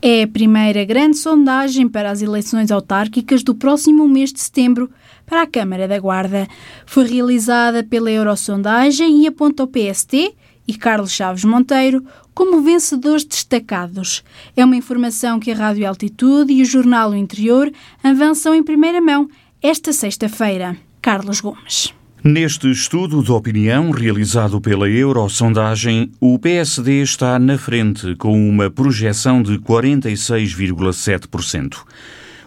É a primeira grande sondagem para as eleições autárquicas do próximo mês de setembro para a Câmara da Guarda. Foi realizada pela Eurosondagem e aponta o PST e Carlos Chaves Monteiro como vencedores destacados. É uma informação que a Rádio Altitude e o Jornal O Interior avançam em primeira mão esta sexta-feira. Carlos Gomes. Neste estudo de opinião realizado pela Eurosondagem, o PSD está na frente com uma projeção de 46,7%.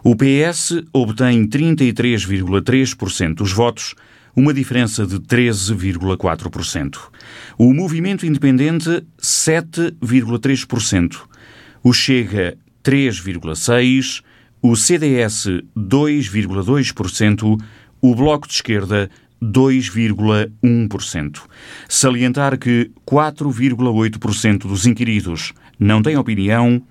O PS obtém 33,3% dos votos, uma diferença de 13,4%. O Movimento Independente, 7,3%. O Chega, 3,6%. O CDS, 2,2%. O Bloco de Esquerda, 2,1%. Salientar que 4,8% dos inquiridos não têm opinião,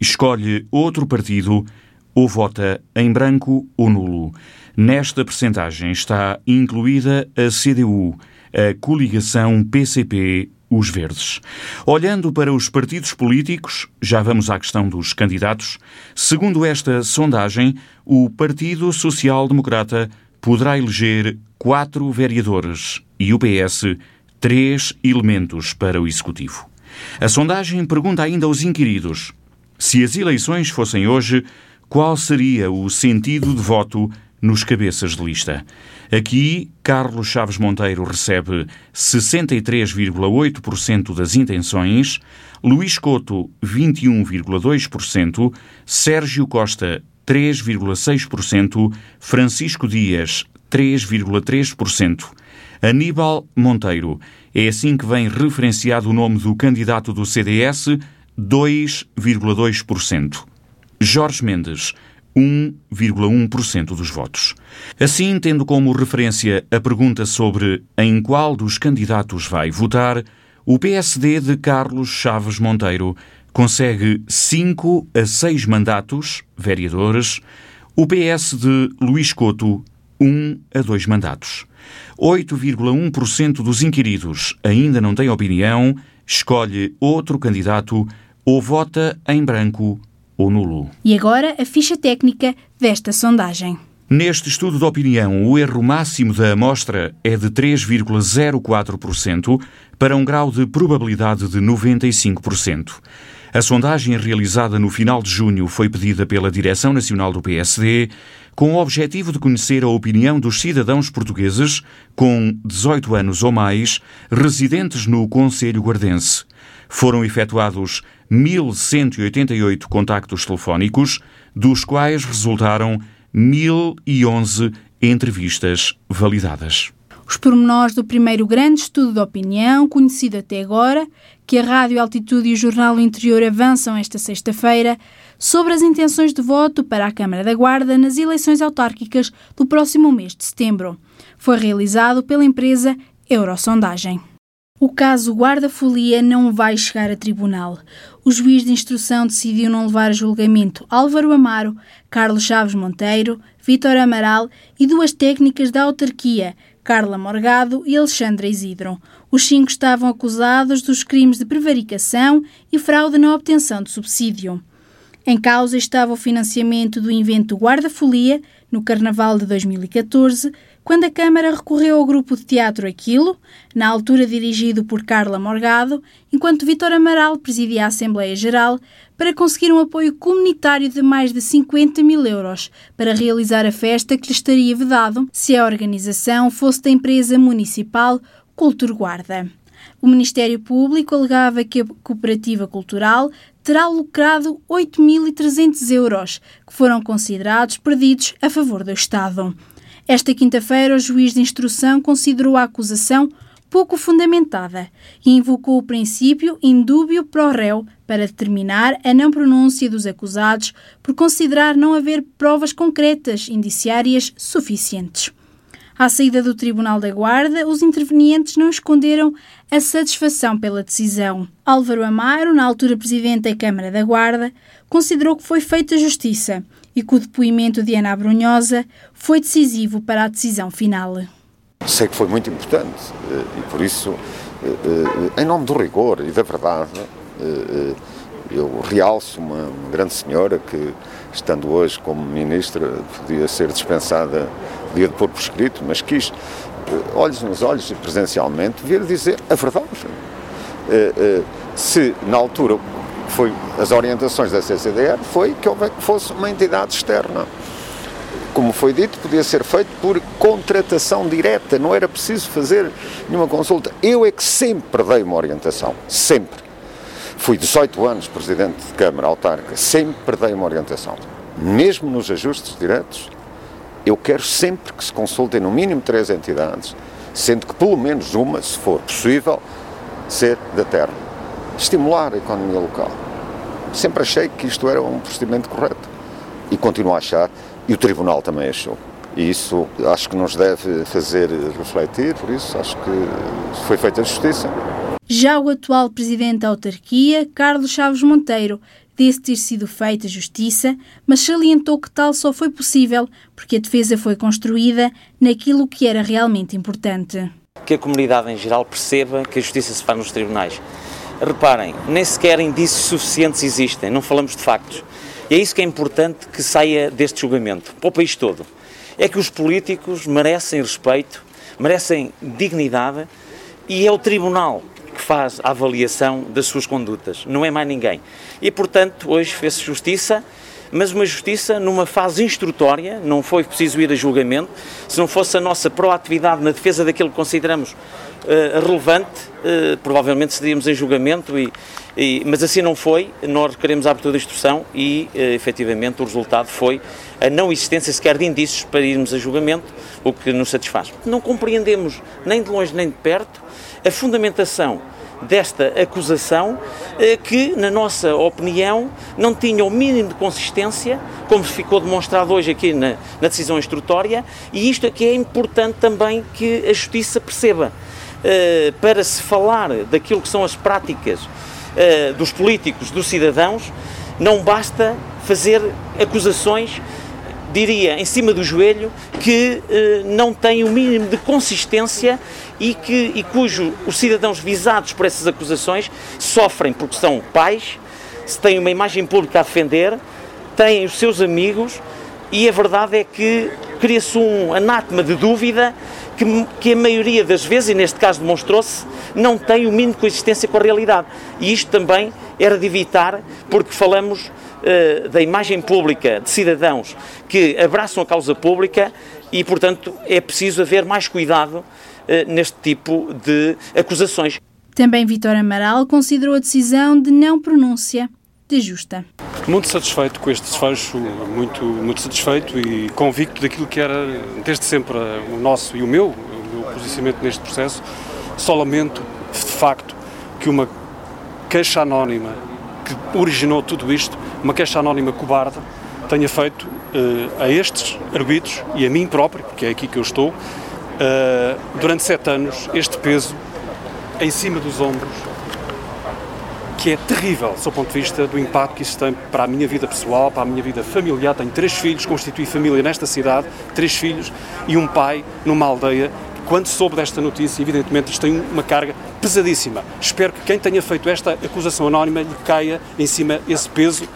escolhe outro partido ou vota em branco ou nulo. Nesta percentagem está incluída a CDU, a coligação PCP os Verdes. Olhando para os partidos políticos, já vamos à questão dos candidatos. Segundo esta sondagem, o Partido Social Democrata poderá eleger quatro vereadores e o PS três elementos para o Executivo. A sondagem pergunta ainda aos inquiridos: se as eleições fossem hoje, qual seria o sentido de voto nos cabeças de lista? Aqui, Carlos Chaves Monteiro recebe 63,8% das intenções, Luís Couto, 21,2%, Sérgio Costa, 3,6%, Francisco Dias, 3,3%. Aníbal Monteiro. É assim que vem referenciado o nome do candidato do CDS, 2,2%. Jorge Mendes, 1,1% dos votos. Assim, tendo como referência a pergunta sobre em qual dos candidatos vai votar, o PSD de Carlos Chaves Monteiro consegue 5 a 6 mandatos, vereadores, o PS de Luís Couto, 1 a 2 mandatos. 8,1% dos inquiridos ainda não têm opinião, escolhe outro candidato ou vota em branco ou nulo. E agora a ficha técnica desta sondagem. Neste estudo de opinião, o erro máximo da amostra é de 3,04% para um grau de probabilidade de 95%. A sondagem realizada no final de junho foi pedida pela Direção Nacional do PSD com o objetivo de conhecer a opinião dos cidadãos portugueses com 18 anos ou mais residentes no Conselho Guardense. Foram efetuados 1.188 contactos telefónicos, dos quais resultaram 1.011 entrevistas validadas. Os pormenores do primeiro grande estudo de opinião, conhecido até agora, que a Rádio Altitude e o Jornal Interior avançam esta sexta-feira, sobre as intenções de voto para a Câmara da Guarda nas eleições autárquicas do próximo mês de setembro. Foi realizado pela empresa Eurosondagem. O caso Guarda-Folia não vai chegar a tribunal. O juiz de instrução decidiu não levar a julgamento Álvaro Amaro, Carlos Chaves Monteiro, Vítor Amaral e duas técnicas da autarquia, Carla Morgado e Alexandra Isidro. Os cinco estavam acusados dos crimes de prevaricação e fraude na obtenção de subsídio. Em causa estava o financiamento do invento Guarda-Folia, no Carnaval de 2014, quando a Câmara recorreu ao grupo de teatro Aquilo, na altura dirigido por Carla Morgado, enquanto Vítor Amaral presidia a Assembleia Geral, para conseguir um apoio comunitário de mais de 50 mil euros para realizar a festa que lhe estaria vedado se a organização fosse da empresa municipal Cultur Guarda. O Ministério Público alegava que a cooperativa cultural terá lucrado 8.300 euros, que foram considerados perdidos a favor do Estado. Esta quinta-feira, o juiz de instrução considerou a acusação pouco fundamentada e invocou o princípio indúbio pro réu para determinar a não pronúncia dos acusados por considerar não haver provas concretas indiciárias suficientes. À saída do Tribunal da Guarda, os intervenientes não esconderam a satisfação pela decisão. Álvaro Amaro, na altura presidente da Câmara da Guarda, considerou que foi feita justiça e que o depoimento de Ana Brunhosa foi decisivo para a decisão final. Sei que foi muito importante eh, e por isso, eh, eh, em nome do rigor e da verdade, Eu realço uma, uma grande senhora que, estando hoje como ministra, podia ser dispensada, podia pôr por escrito, mas quis, eh, olhos nos olhos e presencialmente, vir dizer a verdade. Eh, eh, se na altura foi as orientações da CCDR foi que fosse uma entidade externa. Como foi dito, podia ser feito por contratação direta, não era preciso fazer nenhuma consulta. Eu é que sempre dei uma orientação, sempre. Fui 18 anos presidente de Câmara Autarca, sempre dei uma orientação. Mesmo nos ajustes diretos, eu quero sempre que se consultem no mínimo três entidades, sendo que pelo menos uma, se for possível, ser da terra. Estimular a economia local. Sempre achei que isto era um procedimento correto. E continuo a achar, e o Tribunal também achou. E isso acho que nos deve fazer refletir, por isso acho que foi feita a justiça. Já o atual presidente da autarquia, Carlos Chaves Monteiro, disse ter sido feita justiça, mas salientou que tal só foi possível porque a defesa foi construída naquilo que era realmente importante que a comunidade em geral perceba que a justiça se faz nos tribunais. Reparem, nem sequer indícios suficientes existem, não falamos de factos. E é isso que é importante que saia deste julgamento, para o país todo. É que os políticos merecem respeito, merecem dignidade e é o tribunal faz a avaliação das suas condutas, não é mais ninguém. E, portanto, hoje fez-se justiça mas uma justiça numa fase instrutória, não foi preciso ir a julgamento. Se não fosse a nossa proatividade na defesa daquilo que consideramos uh, relevante, uh, provavelmente seríamos em julgamento, e, e, mas assim não foi. Nós queremos a abertura da instrução e, uh, efetivamente, o resultado foi a não existência sequer de indícios para irmos a julgamento, o que nos satisfaz. Não compreendemos, nem de longe nem de perto, a fundamentação desta acusação, eh, que, na nossa opinião, não tinha o mínimo de consistência, como ficou demonstrado hoje aqui na, na decisão instrutória, e isto aqui é importante também que a Justiça perceba. Eh, para se falar daquilo que são as práticas eh, dos políticos, dos cidadãos, não basta fazer acusações diria, em cima do joelho, que eh, não tem o mínimo de consistência e, que, e cujo os cidadãos visados por essas acusações sofrem porque são pais, se têm uma imagem pública a defender, têm os seus amigos e a verdade é que cria-se um anátema de dúvida que, que, a maioria das vezes, e neste caso demonstrou-se, não tem o mínimo de consistência com a realidade. E isto também era de evitar, porque falamos uh, da imagem pública de cidadãos que abraçam a causa pública e, portanto, é preciso haver mais cuidado uh, neste tipo de acusações. Também Vitor Amaral considerou a decisão de não pronúncia de justa. Muito satisfeito com este desfecho, muito, muito satisfeito e convicto daquilo que era desde sempre o nosso e o meu, o meu posicionamento neste processo. Só lamento, de facto, que uma queixa anónima que originou tudo isto, uma queixa anónima cobarde, tenha feito uh, a estes arguidos e a mim próprio, porque é aqui que eu estou, uh, durante sete anos, este peso em cima dos ombros, que é terrível, do ponto de vista do impacto que isso tem para a minha vida pessoal, para a minha vida familiar. Tenho três filhos, constituí família nesta cidade, três filhos e um pai numa aldeia quando soube desta notícia, evidentemente isto tem uma carga pesadíssima. Espero que quem tenha feito esta acusação anónima lhe caia em cima esse peso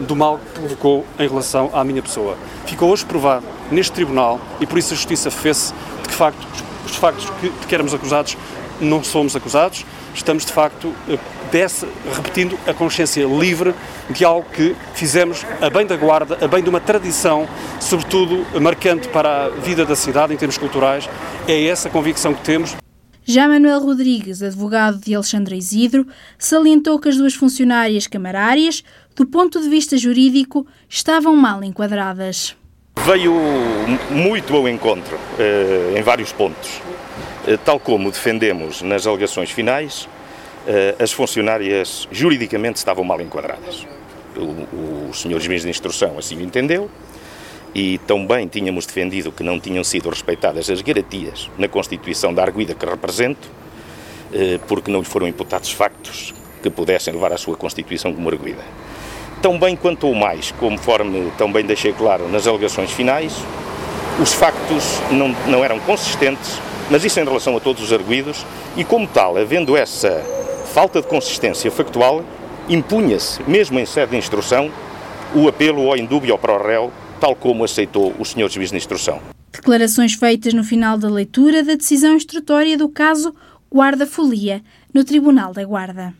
do mal que provocou em relação à minha pessoa. Ficou hoje provado neste tribunal e por isso a justiça fez de que facto os factos que, de que éramos acusados não somos acusados, estamos de facto eh, desse, repetindo a consciência livre de algo que fizemos a bem da guarda, a bem de uma tradição, sobretudo marcante para a vida da cidade em termos culturais. É essa a convicção que temos. Já Manuel Rodrigues, advogado de Alexandre Isidro, salientou que as duas funcionárias camarárias, do ponto de vista jurídico, estavam mal enquadradas. Veio muito ao encontro eh, em vários pontos. Eh, tal como defendemos nas alegações finais, eh, as funcionárias juridicamente estavam mal enquadradas. O, o senhor juiz de instrução assim o entendeu e também tínhamos defendido que não tinham sido respeitadas as garantias na Constituição da arguida que represento, porque não lhe foram imputados factos que pudessem levar à sua Constituição como arguida. Tão bem quanto ou mais, conforme também deixei claro nas alegações finais, os factos não, não eram consistentes, mas isso em relação a todos os arguídos, e como tal, havendo essa falta de consistência factual, impunha-se, mesmo em sede de instrução, o apelo ao indúbio para o réu, tal como aceitou o Sr. Juiz de Instrução. Declarações feitas no final da leitura da decisão instrutória do caso Guarda Folia, no Tribunal da Guarda.